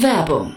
Werbung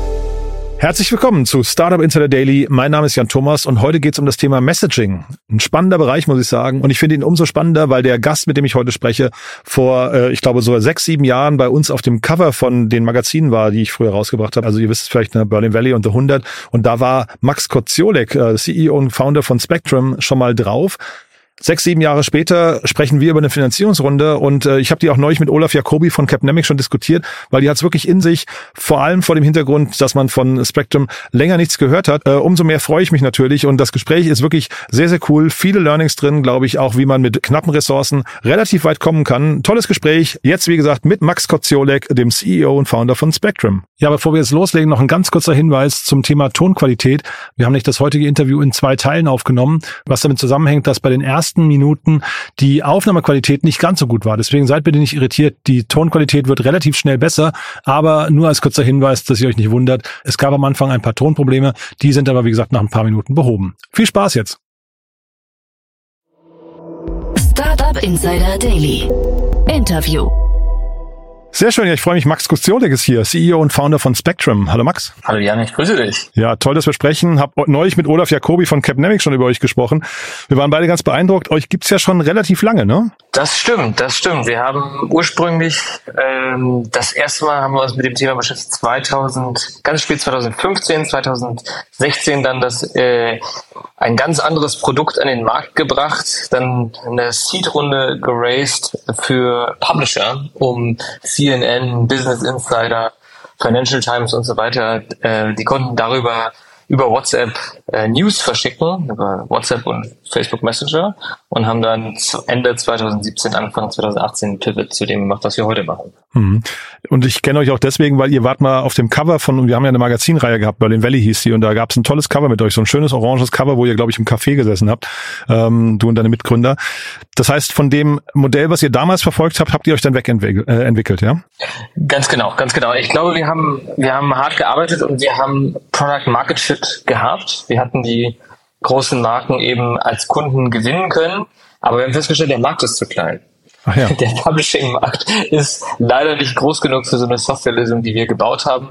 Herzlich willkommen zu Startup Insider Daily. Mein Name ist Jan Thomas und heute geht es um das Thema Messaging. Ein spannender Bereich, muss ich sagen. Und ich finde ihn umso spannender, weil der Gast, mit dem ich heute spreche, vor, äh, ich glaube, so sechs, sieben Jahren bei uns auf dem Cover von den Magazinen war, die ich früher rausgebracht habe. Also ihr wisst vielleicht, ne, Berlin Valley und The 100. Und da war Max Koziolek, äh, CEO und Founder von Spectrum, schon mal drauf. Sechs, sieben Jahre später sprechen wir über eine Finanzierungsrunde und äh, ich habe die auch neulich mit Olaf Jacobi von Capnemic schon diskutiert, weil die hat es wirklich in sich, vor allem vor dem Hintergrund, dass man von Spectrum länger nichts gehört hat. Äh, umso mehr freue ich mich natürlich und das Gespräch ist wirklich sehr, sehr cool. Viele Learnings drin, glaube ich, auch wie man mit knappen Ressourcen relativ weit kommen kann. Tolles Gespräch. Jetzt, wie gesagt, mit Max Koziolek, dem CEO und Founder von Spectrum. Ja, bevor wir jetzt loslegen, noch ein ganz kurzer Hinweis zum Thema Tonqualität. Wir haben nicht das heutige Interview in zwei Teilen aufgenommen, was damit zusammenhängt, dass bei den ersten ersten Minuten die Aufnahmequalität nicht ganz so gut war. Deswegen seid bitte nicht irritiert. Die Tonqualität wird relativ schnell besser, aber nur als kurzer Hinweis, dass ihr euch nicht wundert. Es gab am Anfang ein paar Tonprobleme, die sind aber wie gesagt nach ein paar Minuten behoben. Viel Spaß jetzt. Startup Insider Daily. Interview. Sehr schön, ja, ich freue mich. Max Kostiolek ist hier, CEO und Founder von Spectrum. Hallo Max. Hallo Jan, ich grüße dich. Ja, toll, dass wir sprechen. Hab neulich mit Olaf Jacobi von Capnemic schon über euch gesprochen. Wir waren beide ganz beeindruckt. Euch gibt's ja schon relativ lange, ne? Das stimmt, das stimmt. Wir haben ursprünglich ähm, das erste Mal haben wir uns mit dem Thema beschäftigt 2000, ganz spät 2015, 2016 dann das äh, ein ganz anderes Produkt an den Markt gebracht, dann eine Seed-Runde geraced für Publisher, um CNN, Business Insider, Financial Times und so weiter, äh, die konnten darüber über WhatsApp äh, News verschicken, über WhatsApp und Facebook Messenger und haben dann Ende 2017, Anfang 2018 Pivot zu dem gemacht, was wir heute machen. Mhm. Und ich kenne euch auch deswegen, weil ihr wart mal auf dem Cover von, wir haben ja eine Magazinreihe gehabt, Berlin Valley hieß die, und da gab es ein tolles Cover mit euch, so ein schönes oranges Cover, wo ihr, glaube ich, im Café gesessen habt, ähm, du und deine Mitgründer. Das heißt, von dem Modell, was ihr damals verfolgt habt, habt ihr euch dann wegentwickelt, äh, entwickelt, ja? Ganz genau, ganz genau. Ich glaube, wir haben, wir haben hart gearbeitet und wir haben Product Market Fit gehabt. Wir hatten die großen Marken eben als Kunden gewinnen können, aber wir haben festgestellt, der Markt ist zu klein. Ach ja. Der Publishing-Markt ist leider nicht groß genug für so eine Softwarelösung, die wir gebaut haben.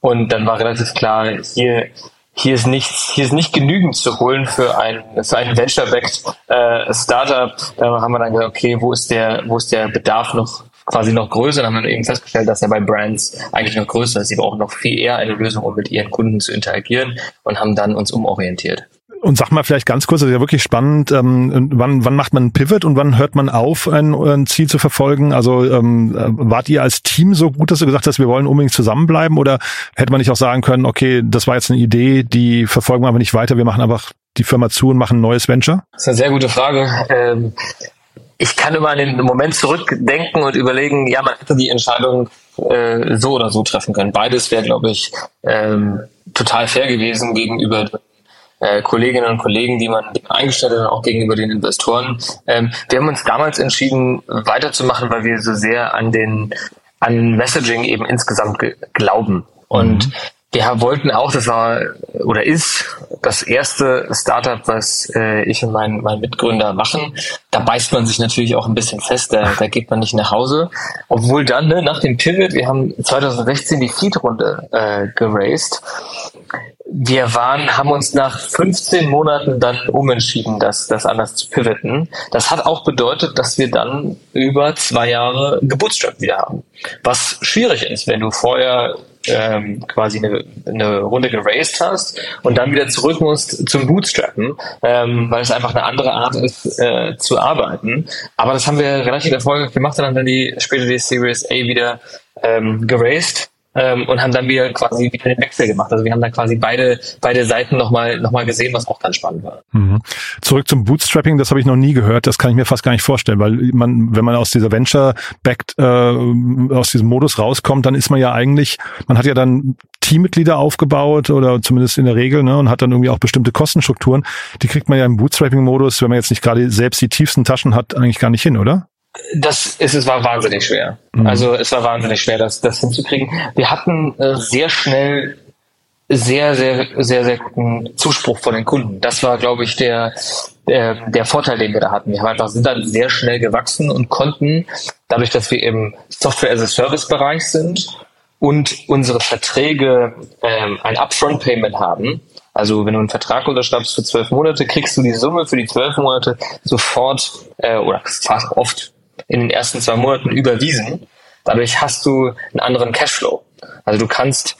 Und dann war relativ klar, hier hier ist nichts, hier ist nicht genügend zu holen für ein, für ein Venture-backed äh, Startup. Da haben wir dann gesagt, okay, wo ist der, wo ist der Bedarf noch quasi noch größer. Dann haben wir eben festgestellt, dass er bei Brands eigentlich noch größer ist. Sie brauchen noch viel eher eine Lösung, um mit ihren Kunden zu interagieren und haben dann uns umorientiert. Und sag mal vielleicht ganz kurz, das ist ja wirklich spannend, ähm, wann, wann macht man einen Pivot und wann hört man auf, ein, ein Ziel zu verfolgen? Also ähm, wart ihr als Team so gut, dass du gesagt hast, wir wollen unbedingt zusammenbleiben oder hätte man nicht auch sagen können, okay, das war jetzt eine Idee, die verfolgen wir aber nicht weiter, wir machen einfach die Firma zu und machen ein neues Venture? Das ist eine sehr gute Frage. Ähm, ich kann immer an den Moment zurückdenken und überlegen, ja, man hätte die Entscheidung äh, so oder so treffen können. Beides wäre, glaube ich, ähm, total fair gewesen gegenüber äh, Kolleginnen und Kollegen, die man eingestellt hat, auch gegenüber den Investoren. Ähm, wir haben uns damals entschieden, weiterzumachen, weil wir so sehr an den an Messaging eben insgesamt glauben. Und mhm. Wir wollten auch, das war oder ist das erste Startup, was äh, ich und mein, mein Mitgründer machen. Da beißt man sich natürlich auch ein bisschen fest, da, da geht man nicht nach Hause. Obwohl dann, ne, nach dem Pivot, wir haben 2016 die Feed-Runde äh, geraced. Wir waren, haben uns nach 15 Monaten dann umentschieden, das, das anders zu pivoten. Das hat auch bedeutet, dass wir dann über zwei Jahre Geburtsstrap wieder haben. Was schwierig ist, wenn du vorher ähm, quasi eine, eine Runde geraced hast und dann wieder zurück musst zum Bootstrappen, ähm, weil es einfach eine andere Art ist äh, zu arbeiten. Aber das haben wir relativ erfolgreich gemacht und haben dann die später die Series A wieder ähm, geraced ähm, und haben dann wieder quasi wieder den Wechsel gemacht. Also wir haben dann quasi beide beide Seiten nochmal noch mal gesehen, was auch ganz spannend war. Mhm. Zurück zum Bootstrapping, das habe ich noch nie gehört. Das kann ich mir fast gar nicht vorstellen, weil man, wenn man aus dieser Venture-backed äh, aus diesem Modus rauskommt, dann ist man ja eigentlich, man hat ja dann Teammitglieder aufgebaut oder zumindest in der Regel ne, und hat dann irgendwie auch bestimmte Kostenstrukturen. Die kriegt man ja im Bootstrapping-Modus, wenn man jetzt nicht gerade selbst die tiefsten Taschen hat, eigentlich gar nicht hin, oder? Das ist, es war wahnsinnig schwer. Mhm. Also es war wahnsinnig schwer, das, das hinzukriegen. Wir hatten äh, sehr schnell sehr, sehr, sehr, sehr guten Zuspruch von den Kunden. Das war, glaube ich, der, der, der Vorteil, den wir da hatten. Wir haben einfach, sind dann sehr schnell gewachsen und konnten, dadurch, dass wir im Software as a Service Bereich sind und unsere Verträge ähm, ein Upfront Payment haben, also wenn du einen Vertrag unterschreibst für zwölf Monate, kriegst du die Summe für die zwölf Monate sofort äh, oder fast oft in den ersten zwei Monaten überwiesen. Dadurch hast du einen anderen Cashflow. Also du kannst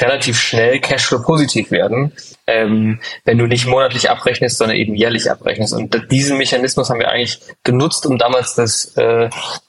relativ schnell Cashflow positiv werden, ähm, wenn du nicht monatlich abrechnest, sondern eben jährlich abrechnest. Und diesen Mechanismus haben wir eigentlich genutzt, um damals das äh,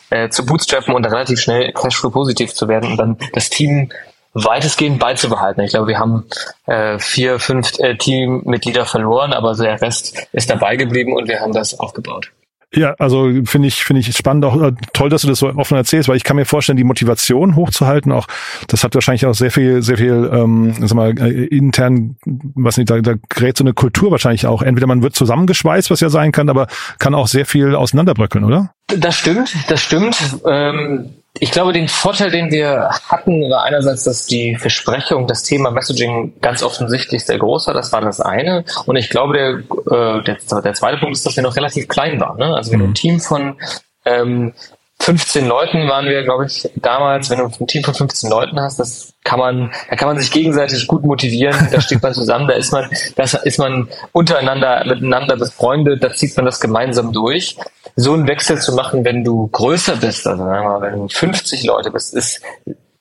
äh, zu bootstrappen und relativ schnell Cashflow positiv zu werden und dann das Team weitestgehend beizubehalten. Ich glaube, wir haben äh, vier, fünf äh, Teammitglieder verloren, aber der Rest ist dabei geblieben und wir haben das aufgebaut. Ja, also finde ich finde ich spannend auch äh, toll, dass du das so offen erzählst, weil ich kann mir vorstellen, die Motivation hochzuhalten, auch das hat wahrscheinlich auch sehr viel sehr viel ähm, sag mal äh, intern, was nicht, da, da gerät so eine Kultur wahrscheinlich auch. Entweder man wird zusammengeschweißt, was ja sein kann, aber kann auch sehr viel auseinanderbröckeln, oder? Das stimmt, das stimmt. Ähm ich glaube, den Vorteil, den wir hatten, war einerseits, dass die Versprechung, das Thema Messaging ganz offensichtlich sehr groß war. Das war das eine. Und ich glaube, der, äh, der, der zweite Punkt ist, dass wir noch relativ klein waren. Ne? Also wir mhm. ein Team von ähm, 15 Leuten waren wir, glaube ich, damals. Wenn du ein Team von 15 Leuten hast, das kann man, da kann man sich gegenseitig gut motivieren. Da steht man zusammen, da ist man, da ist man untereinander miteinander befreundet, da zieht man das gemeinsam durch so einen Wechsel zu machen, wenn du größer bist, also sagen wir mal, wenn du 50 Leute bist, ist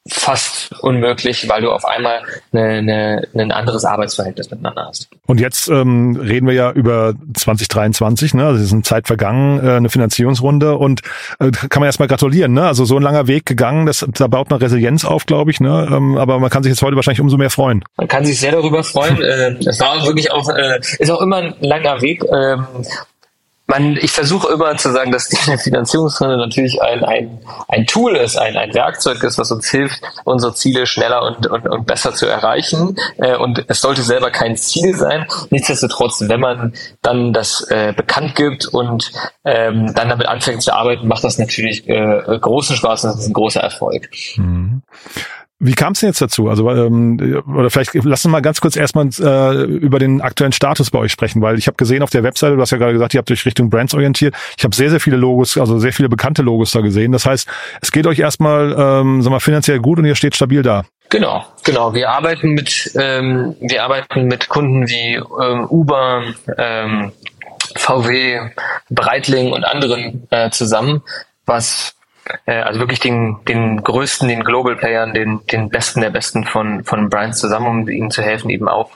fast unmöglich, weil du auf einmal eine, eine, ein anderes Arbeitsverhältnis miteinander hast. Und jetzt ähm, reden wir ja über 2023, ne? Also es ist eine Zeit vergangen, äh, eine Finanzierungsrunde und äh, kann man erstmal gratulieren, ne? Also so ein langer Weg gegangen, das, da baut man Resilienz auf, glaube ich, ne? Ähm, aber man kann sich jetzt heute wahrscheinlich umso mehr freuen. Man kann sich sehr darüber freuen. äh, es war wirklich auch, äh, ist auch immer ein langer Weg. Ähm, man, ich versuche immer zu sagen, dass die Finanzierungsrunde natürlich ein, ein, ein Tool ist, ein, ein Werkzeug ist, was uns hilft, unsere Ziele schneller und, und, und besser zu erreichen. Äh, und es sollte selber kein Ziel sein. Nichtsdestotrotz, wenn man dann das äh, bekannt gibt und ähm, dann damit anfängt zu arbeiten, macht das natürlich äh, großen Spaß und das ist ein großer Erfolg. Mhm. Wie kam es denn jetzt dazu? Also ähm, oder vielleicht lass uns mal ganz kurz erstmal äh, über den aktuellen Status bei euch sprechen, weil ich habe gesehen auf der Webseite, du hast ja gerade gesagt, ihr habt euch Richtung Brands orientiert. Ich habe sehr sehr viele Logos, also sehr viele bekannte Logos da gesehen. Das heißt, es geht euch erstmal, ähm, sag mal, finanziell gut und ihr steht stabil da. Genau, genau. Wir arbeiten mit ähm, wir arbeiten mit Kunden wie ähm, Uber, ähm, VW, Breitling und anderen äh, zusammen, was äh, also wirklich den, den größten, den Global Playern, den, den besten der besten von, von Brands zusammen, um ihnen zu helfen, eben auch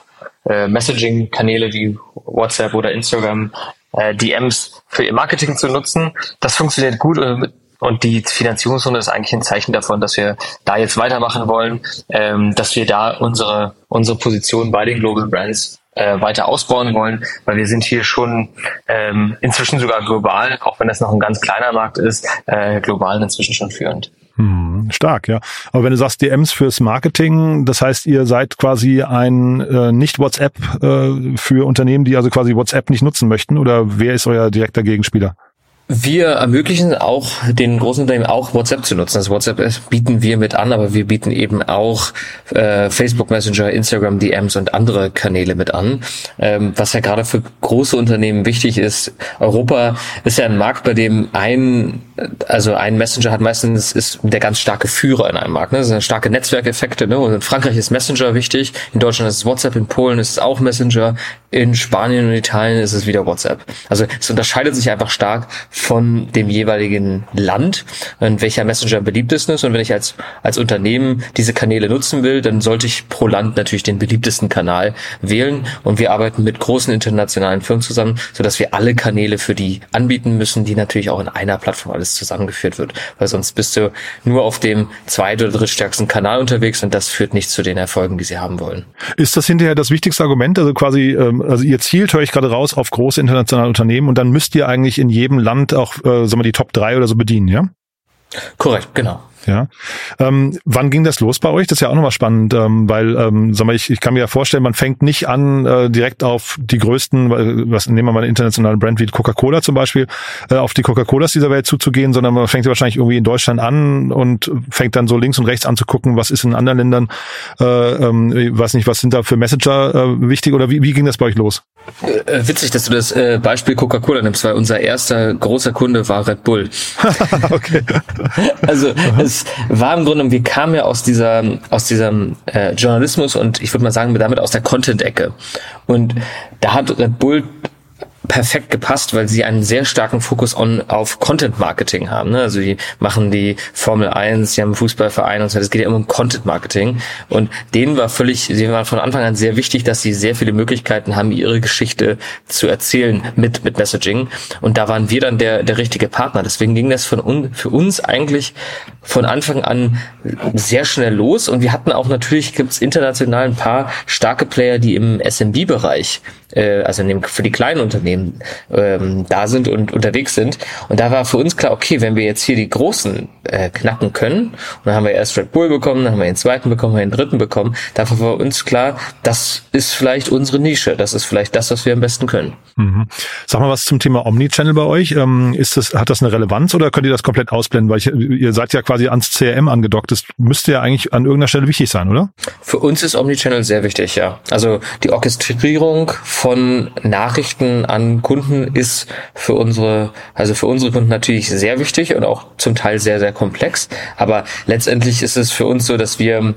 äh, Messaging-Kanäle wie WhatsApp oder Instagram, äh, DMs für ihr Marketing zu nutzen. Das funktioniert gut und, und die Finanzierungsrunde ist eigentlich ein Zeichen davon, dass wir da jetzt weitermachen wollen, ähm, dass wir da unsere, unsere Position bei den Global Brands äh, weiter ausbauen wollen, weil wir sind hier schon ähm, inzwischen sogar global, auch wenn das noch ein ganz kleiner Markt ist, äh, global inzwischen schon führend. Hm, stark, ja. Aber wenn du sagst DMs fürs Marketing, das heißt, ihr seid quasi ein äh, nicht WhatsApp äh, für Unternehmen, die also quasi WhatsApp nicht nutzen möchten, oder wer ist euer direkter Gegenspieler? Wir ermöglichen auch den großen Unternehmen auch WhatsApp zu nutzen. Also WhatsApp bieten wir mit an, aber wir bieten eben auch äh, Facebook Messenger, Instagram DMs und andere Kanäle mit an. Ähm, was ja gerade für große Unternehmen wichtig ist. Europa ist ja ein Markt, bei dem ein also ein Messenger hat meistens ist der ganz starke Führer in einem Markt. Ne? Das sind starke Netzwerkeffekte. Ne? Und in Frankreich ist Messenger wichtig, in Deutschland ist es WhatsApp, in Polen ist es auch Messenger, in Spanien und Italien ist es wieder WhatsApp. Also es unterscheidet sich einfach stark von dem jeweiligen Land, in welcher Messenger beliebtesten ist. Und wenn ich als als Unternehmen diese Kanäle nutzen will, dann sollte ich pro Land natürlich den beliebtesten Kanal wählen. Und wir arbeiten mit großen internationalen Firmen zusammen, sodass wir alle Kanäle für die anbieten müssen, die natürlich auch in einer Plattform alles zusammengeführt wird. Weil sonst bist du nur auf dem zweit- oder drittstärksten Kanal unterwegs und das führt nicht zu den Erfolgen, die sie haben wollen. Ist das hinterher das wichtigste Argument? Also quasi, ähm, also ihr zielt, höre ich gerade raus, auf große internationale Unternehmen und dann müsst ihr eigentlich in jedem Land auch, äh, sagen wir, die Top 3 oder so bedienen, ja? Korrekt, genau. Ja. Ähm, wann ging das los bei euch? Das ist ja auch nochmal spannend, ähm, weil, ähm, sag mal, ich, ich kann mir ja vorstellen, man fängt nicht an, äh, direkt auf die größten, was nehmen wir mal eine internationale Brand wie Coca-Cola zum Beispiel, äh, auf die Coca-Colas dieser Welt zuzugehen, sondern man fängt wahrscheinlich irgendwie in Deutschland an und fängt dann so links und rechts an zu gucken, was ist in anderen Ländern, äh, ähm, weiß nicht, was sind da für Messenger äh, wichtig oder wie, wie ging das bei euch los? Äh, witzig, dass du das äh, Beispiel Coca-Cola nimmst, weil unser erster großer Kunde war Red Bull. okay. Also es war im Grunde, wir kamen ja aus dieser, aus diesem äh, Journalismus und ich würde mal sagen, damit aus der Content-Ecke. Und da hat Red Bull perfekt gepasst, weil sie einen sehr starken Fokus on, auf Content Marketing haben. Ne? Also die machen die Formel 1, sie haben Fußballverein und so. Es geht ja immer um Content Marketing. Und denen war völlig, sie waren von Anfang an sehr wichtig, dass sie sehr viele Möglichkeiten haben, ihre Geschichte zu erzählen mit, mit Messaging. Und da waren wir dann der, der richtige Partner. Deswegen ging das von un, für uns eigentlich von Anfang an sehr schnell los. Und wir hatten auch natürlich, gibt es international ein paar starke Player, die im SMB-Bereich äh, also für die kleinen Unternehmen ähm, da sind und unterwegs sind. Und da war für uns klar, okay, wenn wir jetzt hier die großen äh, knacken können, und dann haben wir erst Red Bull bekommen, dann haben wir den zweiten bekommen, haben wir den dritten bekommen, da war für uns klar, das ist vielleicht unsere Nische, das ist vielleicht das, was wir am besten können. Mhm. Sag mal was zum Thema Omnichannel bei euch. Ähm, ist das, hat das eine Relevanz oder könnt ihr das komplett ausblenden? Weil ich, ihr seid ja quasi ans CRM angedockt. Das müsste ja eigentlich an irgendeiner Stelle wichtig sein, oder? Für uns ist Omnichannel sehr wichtig, ja. Also die Orchestrierung von Nachrichten an Kunden ist für unsere, also für unsere Kunden natürlich sehr wichtig und auch zum Teil sehr, sehr komplex. Aber letztendlich ist es für uns so, dass wir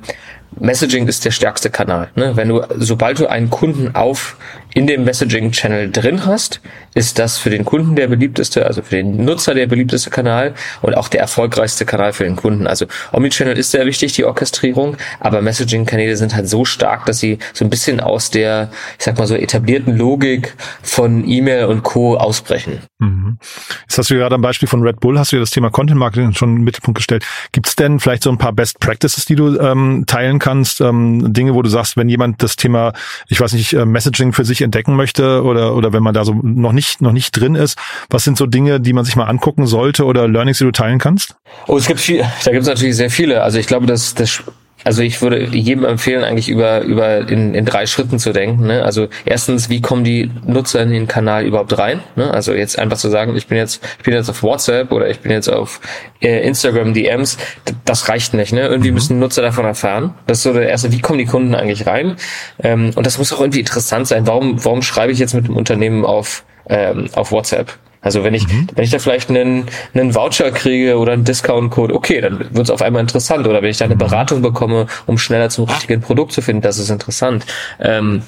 Messaging ist der stärkste Kanal. Ne? Wenn du, sobald du einen Kunden auf in dem Messaging-Channel drin hast, ist das für den Kunden der beliebteste, also für den Nutzer der beliebteste Kanal und auch der erfolgreichste Kanal für den Kunden. Also Omnichannel ist sehr wichtig, die Orchestrierung, aber Messaging-Kanäle sind halt so stark, dass sie so ein bisschen aus der, ich sag mal so, etablierten Logik von E-Mail und Co. ausbrechen. Mhm. Jetzt hast du gerade am Beispiel von Red Bull, hast du ja das Thema Content Marketing schon den Mittelpunkt gestellt. Gibt es denn vielleicht so ein paar Best Practices, die du ähm, teilen kannst? Ähm, Dinge, wo du sagst, wenn jemand das Thema, ich weiß nicht, äh, Messaging für sich entdecken möchte oder, oder wenn man da so noch nicht, noch nicht drin ist, was sind so Dinge, die man sich mal angucken sollte oder Learnings, die du teilen kannst? Oh, es gibt viel, da gibt es natürlich sehr viele. Also ich glaube, dass das also ich würde jedem empfehlen, eigentlich über, über in, in drei Schritten zu denken. Ne? Also erstens, wie kommen die Nutzer in den Kanal überhaupt rein? Ne? Also jetzt einfach zu sagen, ich bin jetzt, ich bin jetzt auf WhatsApp oder ich bin jetzt auf äh, Instagram DMs, das reicht nicht. Ne? Irgendwie mhm. müssen Nutzer davon erfahren. Das ist so der erste, wie kommen die Kunden eigentlich rein? Ähm, und das muss auch irgendwie interessant sein. Warum, warum schreibe ich jetzt mit dem Unternehmen auf, ähm, auf WhatsApp? Also wenn ich, mhm. wenn ich da vielleicht einen, einen Voucher kriege oder einen Discount-Code, okay, dann wird es auf einmal interessant. Oder wenn ich da eine mhm. Beratung bekomme, um schneller zum richtigen Produkt zu finden, das ist interessant. Ähm,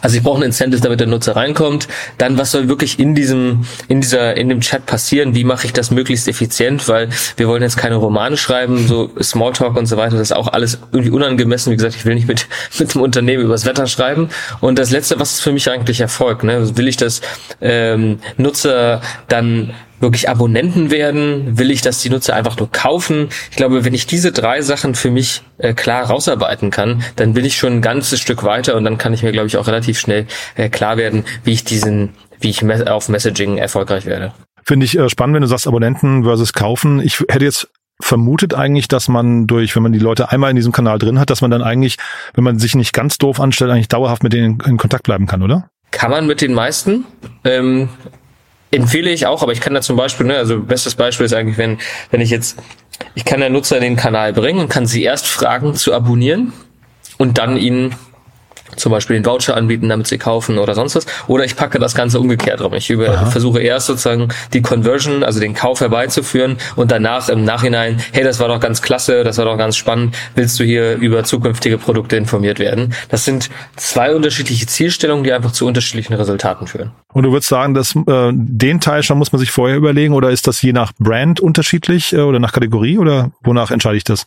also ich brauche ein Incentive, damit der Nutzer reinkommt. Dann, was soll wirklich in diesem, in dieser, in dem Chat passieren? Wie mache ich das möglichst effizient? Weil wir wollen jetzt keine Romane schreiben, so Smalltalk und so weiter. Das ist auch alles irgendwie unangemessen. Wie gesagt, ich will nicht mit, mit dem Unternehmen übers Wetter schreiben. Und das Letzte, was ist für mich eigentlich Erfolg? Ne? Will ich, dass ähm, Nutzer dann wirklich Abonnenten werden? Will ich, dass die Nutzer einfach nur kaufen? Ich glaube, wenn ich diese drei Sachen für mich äh, klar rausarbeiten kann, dann bin ich schon ein ganzes Stück weiter und dann kann ich mir, glaube ich, auch relativ schnell äh, klar werden, wie ich diesen, wie ich auf Messaging erfolgreich werde. Finde ich äh, spannend, wenn du sagst Abonnenten versus kaufen. Ich hätte jetzt vermutet eigentlich, dass man durch, wenn man die Leute einmal in diesem Kanal drin hat, dass man dann eigentlich, wenn man sich nicht ganz doof anstellt, eigentlich dauerhaft mit denen in, in Kontakt bleiben kann, oder? Kann man mit den meisten. Ähm, empfehle ich auch, aber ich kann da zum Beispiel, ne, also bestes Beispiel ist eigentlich, wenn, wenn ich jetzt, ich kann der Nutzer in den Kanal bringen und kann sie erst fragen zu abonnieren und dann ihnen zum Beispiel den Voucher anbieten, damit sie kaufen oder sonst was. Oder ich packe das Ganze umgekehrt rum. Ich über, versuche erst sozusagen die Conversion, also den Kauf herbeizuführen und danach im Nachhinein, hey, das war doch ganz klasse, das war doch ganz spannend, willst du hier über zukünftige Produkte informiert werden? Das sind zwei unterschiedliche Zielstellungen, die einfach zu unterschiedlichen Resultaten führen. Und du würdest sagen, dass äh, den Teil schon muss man sich vorher überlegen oder ist das je nach Brand unterschiedlich äh, oder nach Kategorie oder wonach entscheide ich das?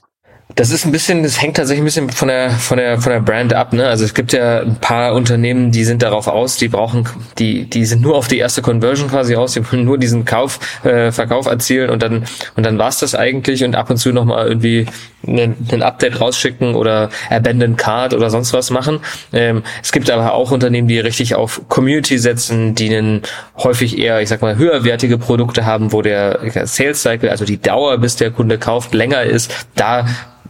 Das ist ein bisschen, das hängt tatsächlich ein bisschen von der von der von der Brand ab. Ne? Also es gibt ja ein paar Unternehmen, die sind darauf aus, die brauchen, die die sind nur auf die erste Conversion quasi aus, die wollen nur diesen Kauf äh, Verkauf erzielen und dann und dann war's das eigentlich und ab und zu noch mal irgendwie ein, ein Update rausschicken oder Abandoned Card oder sonst was machen. Ähm, es gibt aber auch Unternehmen, die richtig auf Community setzen, die einen häufig eher, ich sag mal, höherwertige Produkte haben, wo der Sales Cycle, also die Dauer, bis der Kunde kauft, länger ist. Da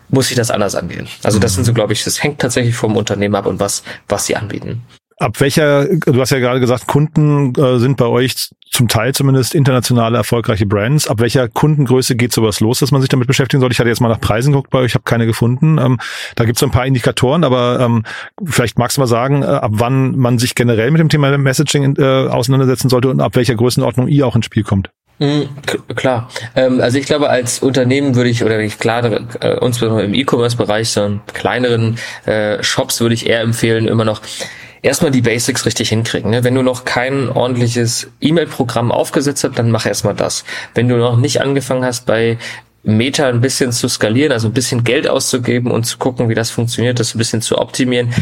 muss ich das anders angehen. Also das sind so, glaube ich, das hängt tatsächlich vom Unternehmen ab und was, was sie anbieten. Ab welcher, du hast ja gerade gesagt, Kunden äh, sind bei euch zum Teil zumindest internationale erfolgreiche Brands. Ab welcher Kundengröße geht sowas los, dass man sich damit beschäftigen soll? Ich hatte jetzt mal nach Preisen geguckt bei euch, ich habe keine gefunden. Ähm, da gibt es so ein paar Indikatoren, aber ähm, vielleicht magst du mal sagen, äh, ab wann man sich generell mit dem Thema Messaging äh, auseinandersetzen sollte und ab welcher Größenordnung ihr auch ins Spiel kommt. Mhm, klar. Ähm, also ich glaube, als Unternehmen würde ich, oder wenn ich klar, äh, uns im E-Commerce-Bereich, so kleineren äh, Shops würde ich eher empfehlen, immer noch erstmal die Basics richtig hinkriegen. Ne? Wenn du noch kein ordentliches E-Mail-Programm aufgesetzt hast, dann mach erstmal das. Wenn du noch nicht angefangen hast, bei Meta ein bisschen zu skalieren, also ein bisschen Geld auszugeben und zu gucken, wie das funktioniert, das ein bisschen zu optimieren,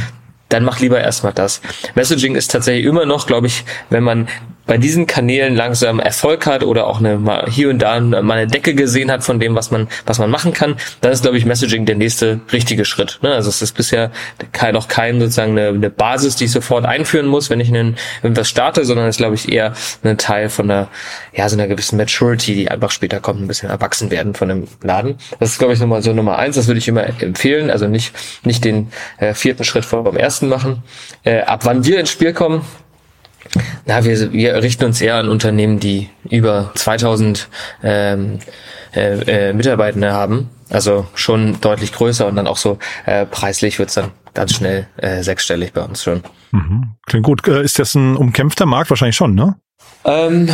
dann mach lieber erstmal das. Messaging ist tatsächlich immer noch, glaube ich, wenn man bei diesen Kanälen langsam Erfolg hat oder auch eine hier und da mal eine Decke gesehen hat von dem, was man was man machen kann, dann ist glaube ich Messaging der nächste richtige Schritt. Ne? Also es ist bisher kein, noch kein sozusagen eine, eine Basis, die ich sofort einführen muss, wenn ich einen, irgendwas starte, sondern ist glaube ich eher ein Teil von einer ja so einer gewissen Maturity, die einfach später kommt, ein bisschen erwachsen werden von dem Laden. Das ist glaube ich Nummer so Nummer eins. Das würde ich immer empfehlen. Also nicht nicht den äh, vierten Schritt vor dem ersten machen. Äh, ab wann wir ins Spiel kommen na, wir, wir richten uns eher an Unternehmen, die über 2000 ähm, äh, äh, Mitarbeitende haben. Also schon deutlich größer und dann auch so äh, preislich wird's dann ganz schnell äh, sechsstellig bei uns schon. Mhm. Klingt gut. Äh, ist das ein umkämpfter Markt? Wahrscheinlich schon, ne? Ähm,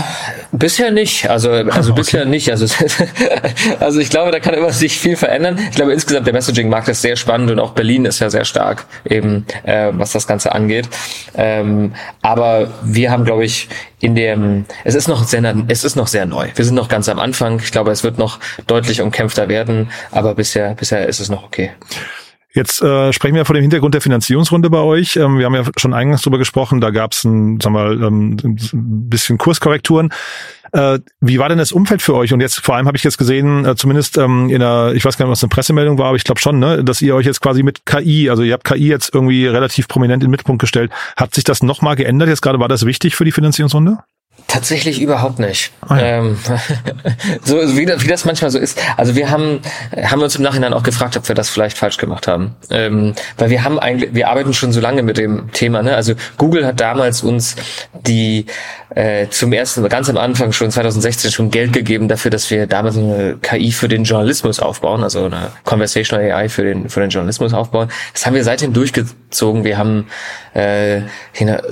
bisher nicht, also also okay. bisher nicht. Also also ich glaube, da kann immer sich viel verändern. Ich glaube insgesamt der Messaging-Markt ist sehr spannend und auch Berlin ist ja sehr stark eben, äh, was das Ganze angeht. Ähm, aber wir haben, glaube ich, in dem es ist noch sehr es ist noch sehr neu. Wir sind noch ganz am Anfang. Ich glaube, es wird noch deutlich umkämpfter werden, aber bisher bisher ist es noch okay. Jetzt äh, sprechen wir vor dem Hintergrund der Finanzierungsrunde bei euch. Ähm, wir haben ja schon eingangs drüber gesprochen, da gab es ein, sagen wir, ähm, ein bisschen Kurskorrekturen. Äh, wie war denn das Umfeld für euch? Und jetzt vor allem habe ich jetzt gesehen, äh, zumindest ähm, in einer, ich weiß gar nicht, was eine Pressemeldung war, aber ich glaube schon, ne, dass ihr euch jetzt quasi mit KI, also ihr habt KI jetzt irgendwie relativ prominent in den Mittelpunkt gestellt. Hat sich das nochmal geändert? Jetzt gerade war das wichtig für die Finanzierungsrunde? Tatsächlich überhaupt nicht. Oh ja. ähm, so wie, wie das manchmal so ist. Also wir haben haben uns im Nachhinein auch gefragt, ob wir das vielleicht falsch gemacht haben, ähm, weil wir haben eigentlich wir arbeiten schon so lange mit dem Thema. Ne? Also Google hat damals uns die äh, zum ersten ganz am Anfang schon 2016 schon Geld gegeben dafür, dass wir damals eine KI für den Journalismus aufbauen, also eine Conversational AI für den für den Journalismus aufbauen. Das haben wir seitdem durchgezogen. Wir haben äh,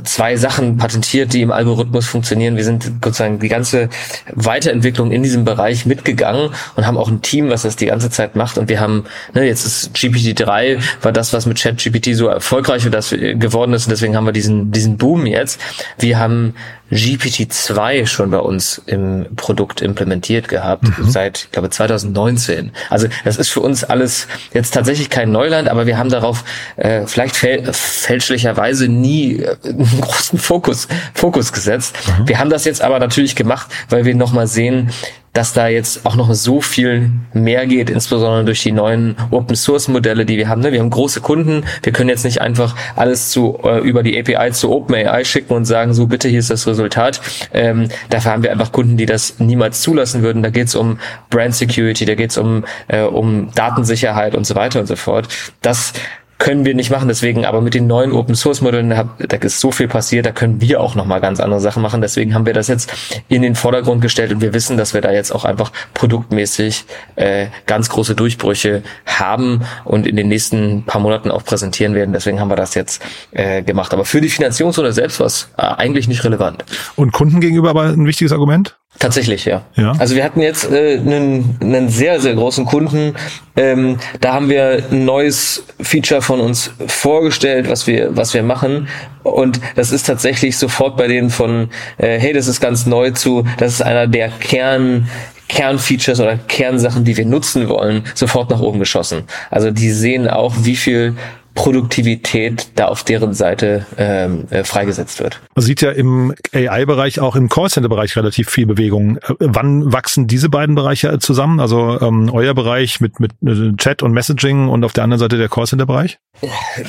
zwei Sachen patentiert, die im Algorithmus funktionieren. Wir sind sozusagen die ganze Weiterentwicklung in diesem Bereich mitgegangen und haben auch ein Team, was das die ganze Zeit macht. Und wir haben, ne, jetzt ist GPT-3 war das, was mit ChatGPT so erfolgreich geworden ist. Und deswegen haben wir diesen, diesen Boom jetzt. Wir haben GPT-2 schon bei uns im Produkt implementiert gehabt, mhm. seit, ich glaube, 2019. Also das ist für uns alles jetzt tatsächlich kein Neuland, aber wir haben darauf äh, vielleicht fäl fälschlicherweise nie äh, einen großen Fokus, Fokus gesetzt. Mhm. Wir haben das jetzt aber natürlich gemacht, weil wir nochmal sehen, dass da jetzt auch noch so viel mehr geht, insbesondere durch die neuen Open Source Modelle, die wir haben. Ne? Wir haben große Kunden, wir können jetzt nicht einfach alles zu äh, über die API zu OpenAI schicken und sagen, so bitte hier ist das Resultat. Ähm, dafür haben wir einfach Kunden, die das niemals zulassen würden. Da geht es um Brand Security, da geht es um, äh, um Datensicherheit und so weiter und so fort. Das können wir nicht machen. Deswegen, aber mit den neuen Open Source Modellen, da ist so viel passiert, da können wir auch nochmal ganz andere Sachen machen. Deswegen haben wir das jetzt in den Vordergrund gestellt und wir wissen, dass wir da jetzt auch einfach produktmäßig äh, ganz große Durchbrüche haben und in den nächsten paar Monaten auch präsentieren werden. Deswegen haben wir das jetzt äh, gemacht. Aber für die Finanzierungsrunde selbst war es äh, eigentlich nicht relevant. Und Kunden gegenüber aber ein wichtiges Argument? Tatsächlich, ja. ja. Also wir hatten jetzt äh, einen, einen sehr, sehr großen Kunden. Ähm, da haben wir ein neues Feature von uns vorgestellt, was wir, was wir machen. Und das ist tatsächlich sofort bei denen von, äh, hey, das ist ganz neu zu, das ist einer der Kern, Kernfeatures oder Kernsachen, die wir nutzen wollen, sofort nach oben geschossen. Also die sehen auch, wie viel Produktivität da auf deren Seite ähm, äh, freigesetzt wird. Man sieht ja im AI-Bereich, auch im Callcenter-Bereich relativ viel Bewegung. Äh, wann wachsen diese beiden Bereiche zusammen? Also ähm, euer Bereich mit, mit äh, Chat und Messaging und auf der anderen Seite der Callcenter-Bereich?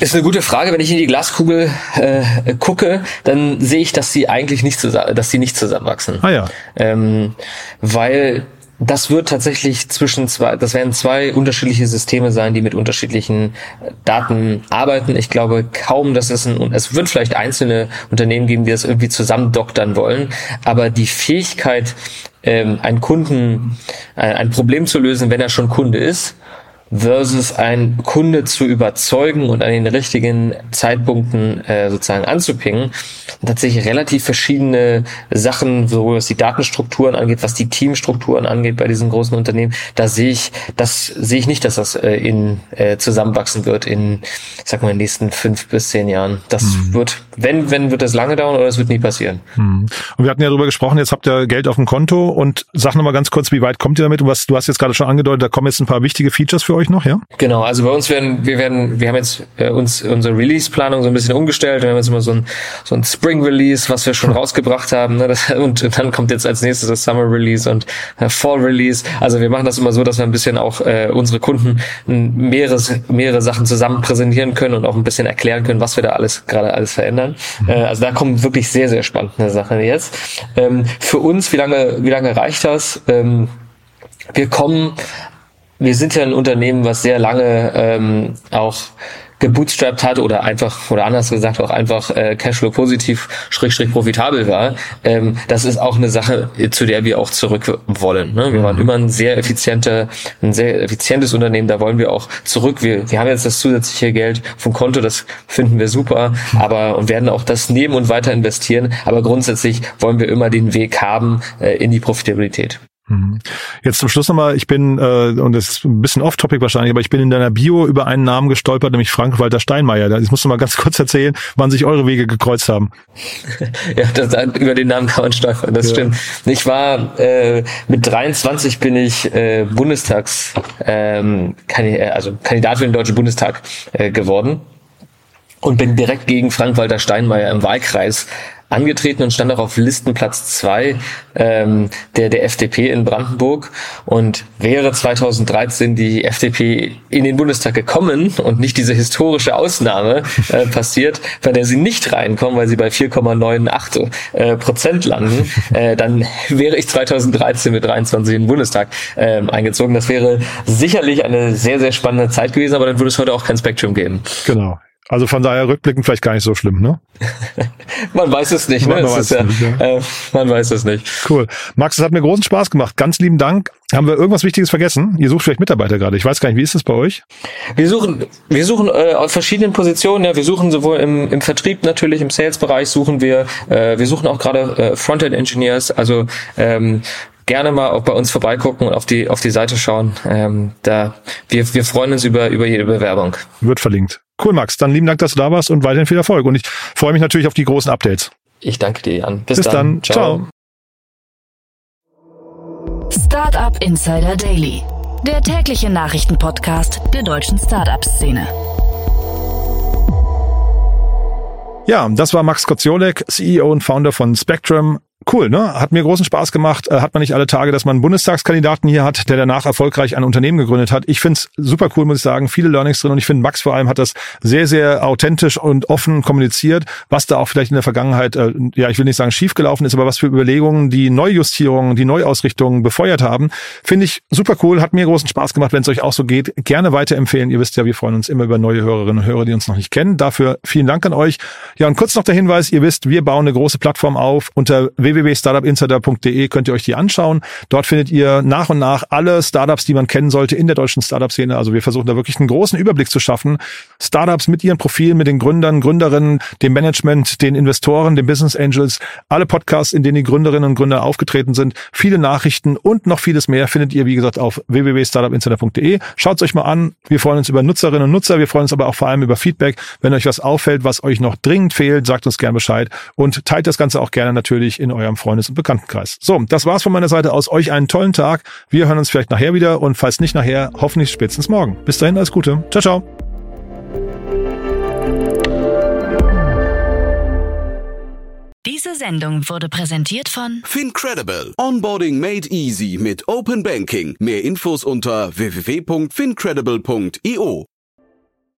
Ist eine gute Frage. Wenn ich in die Glaskugel äh, gucke, dann sehe ich, dass sie eigentlich nicht zusammen, dass sie nicht zusammenwachsen. Ah ja. Ähm, weil das wird tatsächlich zwischen zwei, das werden zwei unterschiedliche Systeme sein, die mit unterschiedlichen äh, Daten arbeiten. Ich glaube kaum, dass es ein, es wird vielleicht einzelne Unternehmen geben, die das irgendwie zusammen doktern wollen, aber die Fähigkeit, ähm, einen Kunden, äh, ein Problem zu lösen, wenn er schon Kunde ist, versus ein Kunde zu überzeugen und an den richtigen Zeitpunkten äh, sozusagen anzupingen. Und tatsächlich relativ verschiedene Sachen, so was die Datenstrukturen angeht, was die Teamstrukturen angeht bei diesen großen Unternehmen. Da sehe ich, das sehe ich nicht, dass das äh, in äh, zusammenwachsen wird in, ich sag mal, in den nächsten fünf bis zehn Jahren. Das mhm. wird, wenn, wenn wird das lange dauern oder es wird nie passieren. Mhm. Und wir hatten ja darüber gesprochen, jetzt habt ihr Geld auf dem Konto und sag nochmal ganz kurz, wie weit kommt ihr damit? Und was, du hast jetzt gerade schon angedeutet, da kommen jetzt ein paar wichtige Features für euch euch noch, ja? Genau, also bei uns werden, wir werden, wir haben jetzt äh, uns unsere Release-Planung so ein bisschen umgestellt. Wir haben jetzt immer so ein, so ein Spring-Release, was wir schon hm. rausgebracht haben. Ne? Das, und, und, dann kommt jetzt als nächstes das Summer-Release und äh, Fall-Release. Also wir machen das immer so, dass wir ein bisschen auch äh, unsere Kunden mehrere, mehrere Sachen zusammen präsentieren können und auch ein bisschen erklären können, was wir da alles gerade alles verändern. Mhm. Äh, also da kommen wirklich sehr, sehr spannende Sachen jetzt. Ähm, für uns, wie lange, wie lange reicht das? Ähm, wir kommen wir sind ja ein Unternehmen, was sehr lange ähm, auch gebootstrapped hat oder einfach oder anders gesagt auch einfach äh, Cashflow positiv schrägstrich profitabel war. Ähm, das ist auch eine Sache, zu der wir auch zurück wollen. Ne? Wir waren mhm. immer ein sehr effizienter, ein sehr effizientes Unternehmen. Da wollen wir auch zurück. Wir, wir haben jetzt das zusätzliche Geld vom Konto, das finden wir super, aber und werden auch das nehmen und weiter investieren. Aber grundsätzlich wollen wir immer den Weg haben äh, in die Profitabilität. Mhm. Jetzt zum Schluss nochmal, ich bin, äh, und das ist ein bisschen off-topic wahrscheinlich, aber ich bin in deiner Bio über einen Namen gestolpert, nämlich Frank-Walter Steinmeier. Jetzt musst du mal ganz kurz erzählen, wann sich eure Wege gekreuzt haben. ja, das, über den Namen kann man stolpern, das ja. stimmt. Ich war, äh, mit 23 bin ich äh, Bundestags, ähm, also Kandidat für den Deutschen Bundestag äh, geworden und bin direkt gegen Frank-Walter Steinmeier im Wahlkreis angetreten und stand auch auf Listenplatz zwei ähm, der, der FDP in Brandenburg. Und wäre 2013 die FDP in den Bundestag gekommen und nicht diese historische Ausnahme äh, passiert, bei der sie nicht reinkommen, weil sie bei 4,98 äh, Prozent landen, äh, dann wäre ich 2013 mit 23 in den Bundestag äh, eingezogen. Das wäre sicherlich eine sehr, sehr spannende Zeit gewesen, aber dann würde es heute auch kein Spektrum geben. Genau. Also von daher rückblickend vielleicht gar nicht so schlimm, ne? man weiß es nicht, ne? Man, weiß, ja, nicht, ja. Äh, man weiß es nicht. Cool. Max, es hat mir großen Spaß gemacht. Ganz lieben Dank. Haben wir irgendwas Wichtiges vergessen? Ihr sucht vielleicht Mitarbeiter gerade. Ich weiß gar nicht, wie ist das bei euch? Wir suchen, wir suchen äh, auf verschiedenen Positionen. Ja, wir suchen sowohl im, im Vertrieb natürlich, im Sales-Bereich suchen wir. Äh, wir suchen auch gerade äh, Frontend-Engineers. Also ähm, gerne mal auch bei uns vorbeigucken und auf die auf die Seite schauen. Ähm, da wir wir freuen uns über über jede Bewerbung. Wird verlinkt. Cool, Max. Dann lieben Dank, dass du da warst und weiterhin viel Erfolg. Und ich freue mich natürlich auf die großen Updates. Ich danke dir, Jan. Bis, Bis dann. dann. Ciao. Startup Insider Daily, der tägliche Nachrichtenpodcast der deutschen Startup-Szene. Ja, das war Max Koziolek, CEO und Founder von Spectrum. Cool, ne? Hat mir großen Spaß gemacht. Äh, hat man nicht alle Tage, dass man einen Bundestagskandidaten hier hat, der danach erfolgreich ein Unternehmen gegründet hat. Ich find's super cool, muss ich sagen. Viele Learnings drin und ich finde, Max vor allem hat das sehr, sehr authentisch und offen kommuniziert, was da auch vielleicht in der Vergangenheit, äh, ja, ich will nicht sagen schiefgelaufen ist, aber was für Überlegungen die Neujustierungen, die Neuausrichtungen befeuert haben. Finde ich super cool, hat mir großen Spaß gemacht. Wenn es euch auch so geht, gerne weiterempfehlen. Ihr wisst ja, wir freuen uns immer über neue Hörerinnen und Hörer, die uns noch nicht kennen. Dafür vielen Dank an euch. Ja, und kurz noch der Hinweis, ihr wisst, wir bauen eine große Plattform auf unter www.startupinsider.de könnt ihr euch die anschauen. Dort findet ihr nach und nach alle Startups, die man kennen sollte in der deutschen Startup-Szene. Also wir versuchen da wirklich einen großen Überblick zu schaffen. Startups mit ihren Profilen, mit den Gründern, Gründerinnen, dem Management, den Investoren, den Business Angels, alle Podcasts, in denen die Gründerinnen und Gründer aufgetreten sind, viele Nachrichten und noch vieles mehr findet ihr, wie gesagt, auf www.startupinsider.de. Schaut es euch mal an. Wir freuen uns über Nutzerinnen und Nutzer. Wir freuen uns aber auch vor allem über Feedback. Wenn euch was auffällt, was euch noch dringend fehlt, sagt uns gerne Bescheid und teilt das Ganze auch gerne natürlich in eurem Freundes- und Bekanntenkreis. So, das war's von meiner Seite aus. Euch einen tollen Tag. Wir hören uns vielleicht nachher wieder und falls nicht nachher, hoffentlich spätestens morgen. Bis dahin, alles Gute. Ciao, ciao. Diese Sendung wurde präsentiert von Fincredible. Onboarding made easy mit Open Banking. Mehr Infos unter www.fincredible.io.